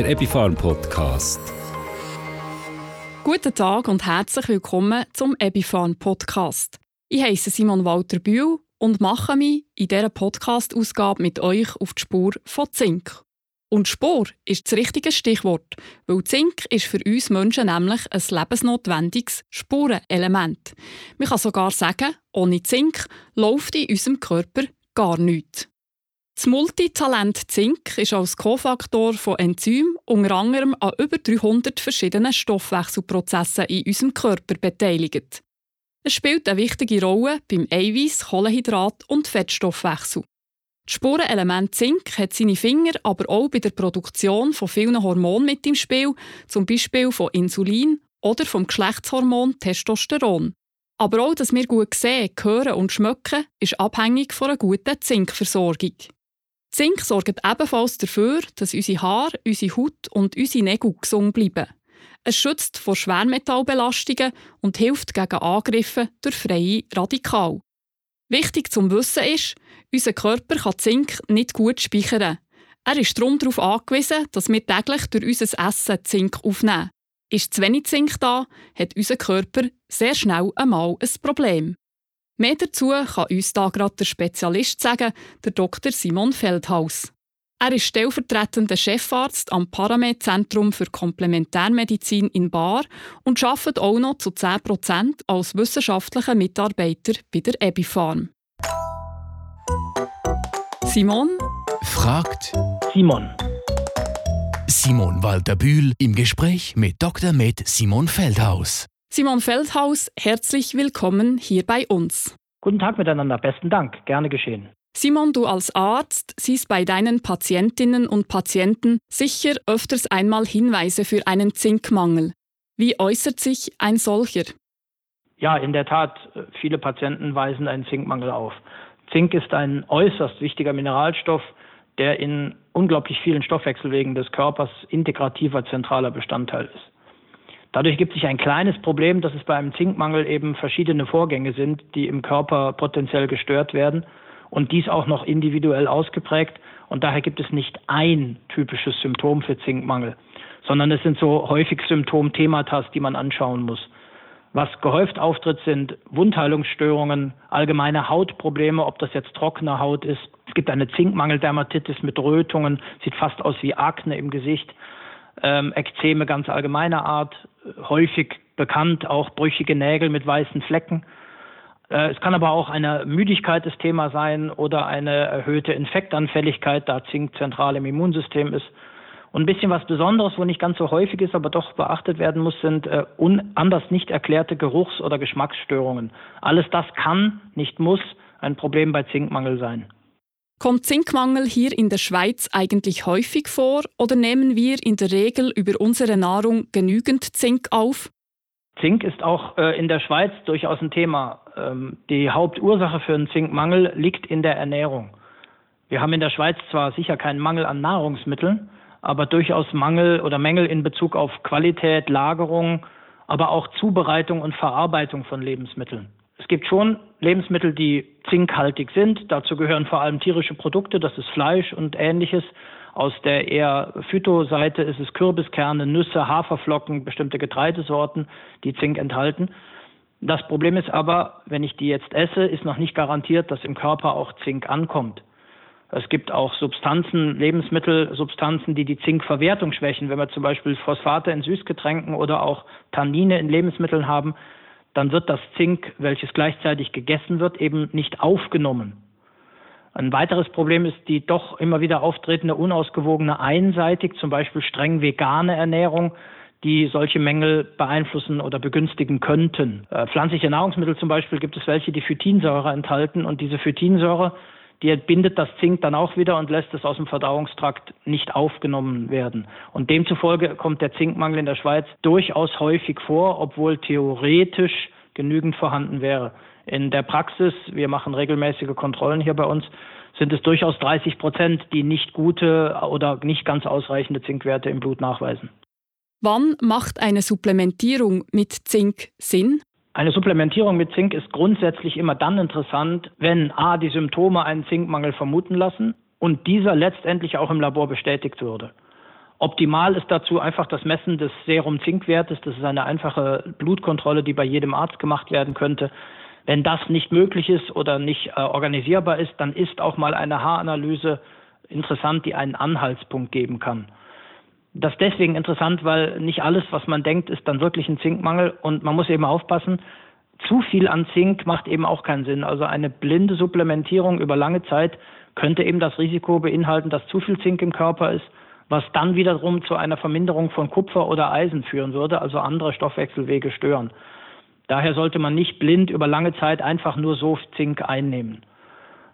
der Epifarm Podcast. Guten Tag und herzlich willkommen zum Epifarm Podcast. Ich heiße Simon Walter Bühl und mache mich in dieser Podcast-Ausgabe mit euch auf die Spur von Zink. Und Spur ist das richtige Stichwort, weil Zink ist für uns Menschen nämlich ein lebensnotwendiges Spurenelement. Man kann sogar sagen, ohne Zink läuft in unserem Körper gar nichts. Das Multitalent Zink ist als Kofaktor von Enzymen unter anderem an über 300 verschiedenen Stoffwechselprozessen in unserem Körper beteiligt. Es spielt eine wichtige Rolle beim Eiweiß, Kohlenhydrat und Fettstoffwechsel. Das Spurenelement Zink hat seine Finger aber auch bei der Produktion von vielen Hormonen mit im Spiel, zum Beispiel von Insulin oder vom Geschlechtshormon Testosteron. Aber auch, dass wir gut sehen, hören und schmecken, ist abhängig von einer guten Zinkversorgung. Zink sorgt ebenfalls dafür, dass unsere Haare, unsere Haut und unsere Nägel gesund bleiben. Es schützt vor Schwermetallbelastungen und hilft gegen Angriffe durch freie Radikal. Wichtig zum Wissen ist, unser Körper kann Zink nicht gut speichern. Er ist darum darauf angewiesen, dass wir täglich durch unser Essen Zink aufnehmen. Ist zu wenig Zink da, hat unser Körper sehr schnell einmal ein Problem. Mehr dazu kann uns da gerade der Spezialist sagen, der Dr. Simon Feldhaus. Er ist stellvertretender Chefarzt am Paramed-Zentrum für Komplementärmedizin in Bar und arbeitet auch noch zu 10% als wissenschaftlicher Mitarbeiter bei der Ebifarm. Simon fragt Simon. Simon Walter Bühl im Gespräch mit Dr. Med Simon Feldhaus. Simon Feldhaus, herzlich willkommen hier bei uns. Guten Tag miteinander, besten Dank, gerne geschehen. Simon, du als Arzt siehst bei deinen Patientinnen und Patienten sicher öfters einmal Hinweise für einen Zinkmangel. Wie äußert sich ein solcher? Ja, in der Tat, viele Patienten weisen einen Zinkmangel auf. Zink ist ein äußerst wichtiger Mineralstoff, der in unglaublich vielen Stoffwechselwegen des Körpers integrativer zentraler Bestandteil ist. Dadurch gibt sich ein kleines Problem, dass es bei einem Zinkmangel eben verschiedene Vorgänge sind, die im Körper potenziell gestört werden und dies auch noch individuell ausgeprägt. Und daher gibt es nicht ein typisches Symptom für Zinkmangel, sondern es sind so häufig Symptomthematas, die man anschauen muss. Was gehäuft auftritt, sind Wundheilungsstörungen, allgemeine Hautprobleme, ob das jetzt trockene Haut ist. Es gibt eine Zinkmangeldermatitis mit Rötungen, sieht fast aus wie Akne im Gesicht ähm, Ekzeme ganz allgemeiner Art, häufig bekannt, auch brüchige Nägel mit weißen Flecken. Äh, es kann aber auch eine Müdigkeit das Thema sein oder eine erhöhte Infektanfälligkeit, da Zink zentral im Immunsystem ist. Und ein bisschen was Besonderes, wo nicht ganz so häufig ist, aber doch beachtet werden muss, sind äh, anders nicht erklärte Geruchs- oder Geschmacksstörungen. Alles das kann, nicht muss, ein Problem bei Zinkmangel sein. Kommt Zinkmangel hier in der Schweiz eigentlich häufig vor oder nehmen wir in der Regel über unsere Nahrung genügend Zink auf? Zink ist auch äh, in der Schweiz durchaus ein Thema. Ähm, die Hauptursache für einen Zinkmangel liegt in der Ernährung. Wir haben in der Schweiz zwar sicher keinen Mangel an Nahrungsmitteln, aber durchaus Mangel oder Mängel in Bezug auf Qualität, Lagerung, aber auch Zubereitung und Verarbeitung von Lebensmitteln. Es gibt schon Lebensmittel, die zinkhaltig sind. Dazu gehören vor allem tierische Produkte, das ist Fleisch und ähnliches. Aus der eher Phytoseite ist es Kürbiskerne, Nüsse, Haferflocken, bestimmte Getreidesorten, die Zink enthalten. Das Problem ist aber, wenn ich die jetzt esse, ist noch nicht garantiert, dass im Körper auch Zink ankommt. Es gibt auch Substanzen, Lebensmittelsubstanzen, die die Zinkverwertung schwächen. Wenn wir zum Beispiel Phosphate in Süßgetränken oder auch Tannine in Lebensmitteln haben, dann wird das Zink, welches gleichzeitig gegessen wird, eben nicht aufgenommen. Ein weiteres Problem ist die doch immer wieder auftretende unausgewogene einseitig, zum Beispiel streng vegane Ernährung, die solche Mängel beeinflussen oder begünstigen könnten. Äh, pflanzliche Nahrungsmittel zum Beispiel gibt es welche, die Phytinsäure enthalten und diese Phytinsäure die bindet das Zink dann auch wieder und lässt es aus dem Verdauungstrakt nicht aufgenommen werden. Und demzufolge kommt der Zinkmangel in der Schweiz durchaus häufig vor, obwohl theoretisch genügend vorhanden wäre. In der Praxis, wir machen regelmäßige Kontrollen hier bei uns, sind es durchaus 30 Prozent, die nicht gute oder nicht ganz ausreichende Zinkwerte im Blut nachweisen. Wann macht eine Supplementierung mit Zink Sinn? Eine Supplementierung mit Zink ist grundsätzlich immer dann interessant, wenn a. die Symptome einen Zinkmangel vermuten lassen und dieser letztendlich auch im Labor bestätigt würde. Optimal ist dazu einfach das Messen des Serum-Zinkwertes. Das ist eine einfache Blutkontrolle, die bei jedem Arzt gemacht werden könnte. Wenn das nicht möglich ist oder nicht äh, organisierbar ist, dann ist auch mal eine Haaranalyse interessant, die einen Anhaltspunkt geben kann. Das ist deswegen interessant, weil nicht alles, was man denkt, ist dann wirklich ein Zinkmangel und man muss eben aufpassen, zu viel an Zink macht eben auch keinen Sinn. Also eine blinde Supplementierung über lange Zeit könnte eben das Risiko beinhalten, dass zu viel Zink im Körper ist, was dann wiederum zu einer Verminderung von Kupfer oder Eisen führen würde, also andere Stoffwechselwege stören. Daher sollte man nicht blind über lange Zeit einfach nur so Zink einnehmen.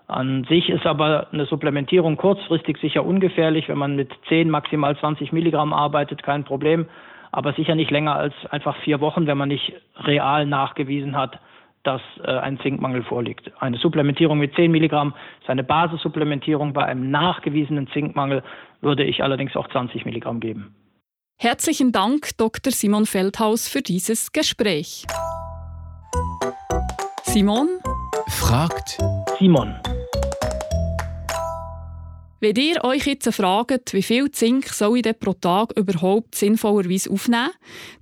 An sich ist aber eine Supplementierung kurzfristig sicher ungefährlich. Wenn man mit 10, maximal 20 Milligramm arbeitet, kein Problem. Aber sicher nicht länger als einfach vier Wochen, wenn man nicht real nachgewiesen hat, dass äh, ein Zinkmangel vorliegt. Eine Supplementierung mit 10 Milligramm ist eine Basissupplementierung. Bei einem nachgewiesenen Zinkmangel würde ich allerdings auch 20 Milligramm geben. Herzlichen Dank, Dr. Simon Feldhaus, für dieses Gespräch. Simon fragt Simon. Wenn ihr euch jetzt fragt, wie viel Zink soll ich denn pro Tag überhaupt sinnvollerweise aufnehmen,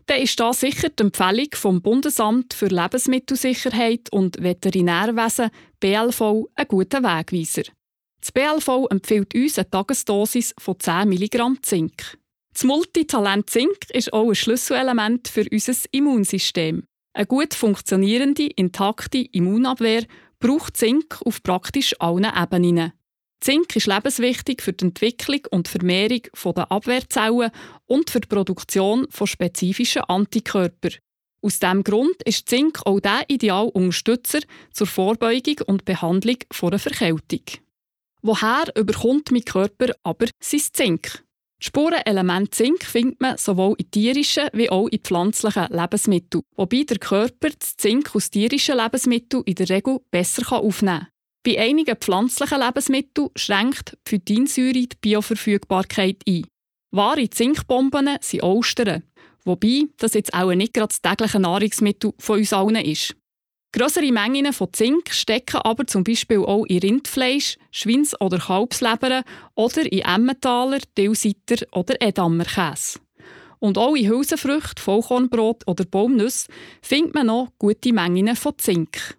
dann ist da sicher die Empfehlung vom Bundesamt für Lebensmittelsicherheit und Veterinärwesen BLV ein guter Wegweiser. Das BLV empfiehlt uns eine Tagesdosis von 10 mg Zink. Das Multitalent Zink ist auch ein Schlüsselelement für unser Immunsystem. Eine gut funktionierende, intakte Immunabwehr braucht Zink auf praktisch allen Ebenen. Zink ist lebenswichtig für die Entwicklung und Vermehrung der Abwehrzellen und für die Produktion von spezifischen Antikörpern. Aus diesem Grund ist Zink auch der ideale Unterstützer zur Vorbeugung und Behandlung einer Verkältung. Woher überkommt mein Körper aber sein Zink? Das Spurenelement Zink findet man sowohl in tierischen wie auch in pflanzlichen Lebensmitteln, wobei der Körper das Zink aus tierischen Lebensmitteln in der Regel besser aufnehmen kann. Bei einigen pflanzlichen Lebensmitteln schränkt Phytinsäure die Bioverfügbarkeit ein. Wahre Zinkbomben sind Austern, wobei das jetzt auch nicht gerade das tägliche Nahrungsmittel von uns allen ist. Grössere Mengen von Zink stecken aber zum Beispiel auch in Rindfleisch, Schweins- oder Kalbsleber oder in Emmentaler, Tilsiter oder Edammerkäse. Und auch in Hülsenfrüchten, Vollkornbrot oder Baumnüsse findet man noch gute Mengen von Zink.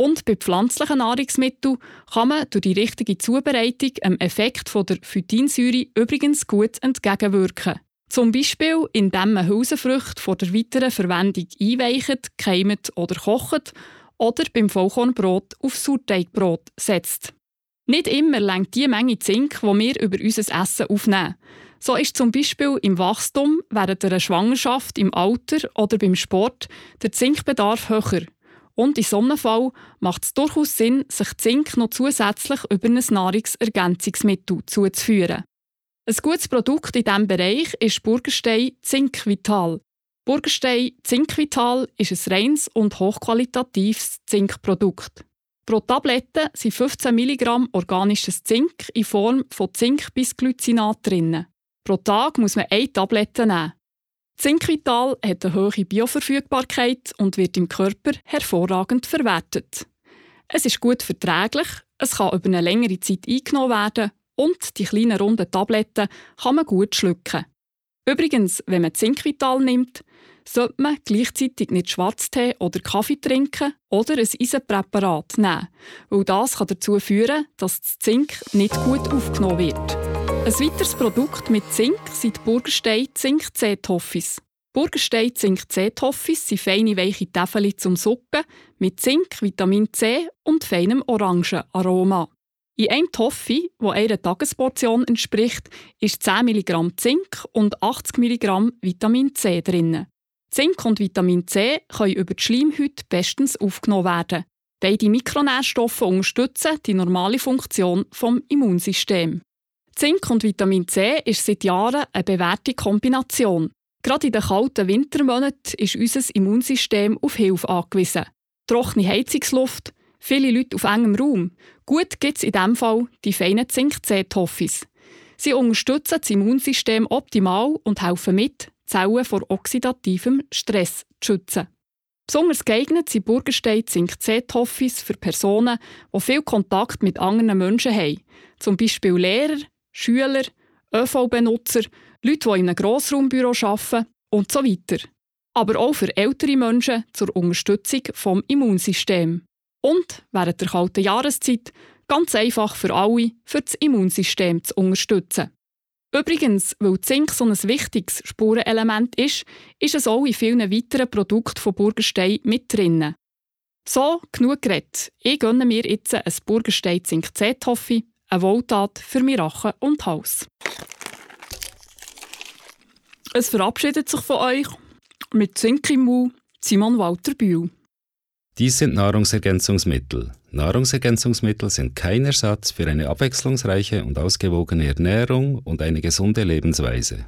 Und bei pflanzlichen Nahrungsmitteln kann man durch die richtige Zubereitung dem Effekt der Phytinsäure übrigens gut entgegenwirken. Zum Beispiel, indem man Hülsenfrüchte vor der weiteren Verwendung einweicht, keimt oder kocht oder beim Vollkornbrot auf Sauerteigbrot setzt. Nicht immer lenkt die Menge Zink, die wir über unser Essen aufnehmen. So ist zum Beispiel im Wachstum, während einer Schwangerschaft, im Alter oder beim Sport der Zinkbedarf höher. Und in so einem Fall macht es durchaus Sinn, sich Zink noch zusätzlich über ein Nahrungsergänzungsmittel zuzuführen. Ein gutes Produkt in diesem Bereich ist Burgerstein Zinkvital. Burgerstein Zinkvital ist ein reines und hochqualitatives Zinkprodukt. Pro Tablette sind 15 mg organisches Zink in Form von Zinkbisglycinat drin. Pro Tag muss man eine Tablette nehmen. Zinkvital hat eine hohe Bioverfügbarkeit und wird im Körper hervorragend verwertet. Es ist gut verträglich, es kann über eine längere Zeit eingenommen werden und die kleinen runden Tabletten kann man gut schlucken. Übrigens, wenn man Zinkvital nimmt, sollte man gleichzeitig nicht Schwarztee oder Kaffee trinken oder ein Eisenpräparat nehmen, weil das kann dazu führen, dass das Zink nicht gut aufgenommen wird. Ein weiteres Produkt mit Zink sind die Burgerstein Zink C Toffees. Burgerstein Zink C Toffees sind feine weiche Täfeli zum Suppen mit Zink, Vitamin C und feinem Orangenaroma. In einem Toffee, wo einer Tagesportion entspricht, ist 10 mg Zink und 80 mg Vitamin C drin. Zink und Vitamin C können über die Schleimhaut bestens aufgenommen werden. Beide Mikronährstoffe unterstützen die normale Funktion des Immunsystems. Zink und Vitamin C ist seit Jahren eine bewährte Kombination. Gerade in den kalten Wintermonaten ist unser Immunsystem auf Hilfe angewiesen. Trockene Heizungsluft, viele Leute auf engem Raum. Gut gibt es in diesem Fall die feinen Zink-C-Toffees. Sie unterstützen das Immunsystem optimal und helfen mit, Zellen vor oxidativem Stress zu schützen. Besonders geeignet sind Burgerstein Zink-C-Toffees für Personen, die viel Kontakt mit anderen Menschen haben, zum Beispiel Lehrer, Schüler, ÖV-Benutzer, Leute, die in einem Grossraumbüro arbeiten und so weiter. Aber auch für ältere Menschen zur Unterstützung des Immunsystems. Und während der kalten Jahreszeit ganz einfach für alle, für das Immunsystem zu unterstützen. Übrigens, weil Zink so ein wichtiges Spurenelement ist, ist es auch in vielen weiteren Produkten von Burgerstein mit drin. So, genug geredet. Ich gönne mir jetzt ein Burgerstein Zink C-Toffee, eine Wohltat für mein Rachen und Hals. Es verabschiedet sich von euch mit Zink im Mund Simon Walter Bühl. Dies sind Nahrungsergänzungsmittel. Nahrungsergänzungsmittel sind kein Ersatz für eine abwechslungsreiche und ausgewogene Ernährung und eine gesunde Lebensweise.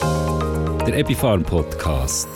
Der Epifarm Podcast.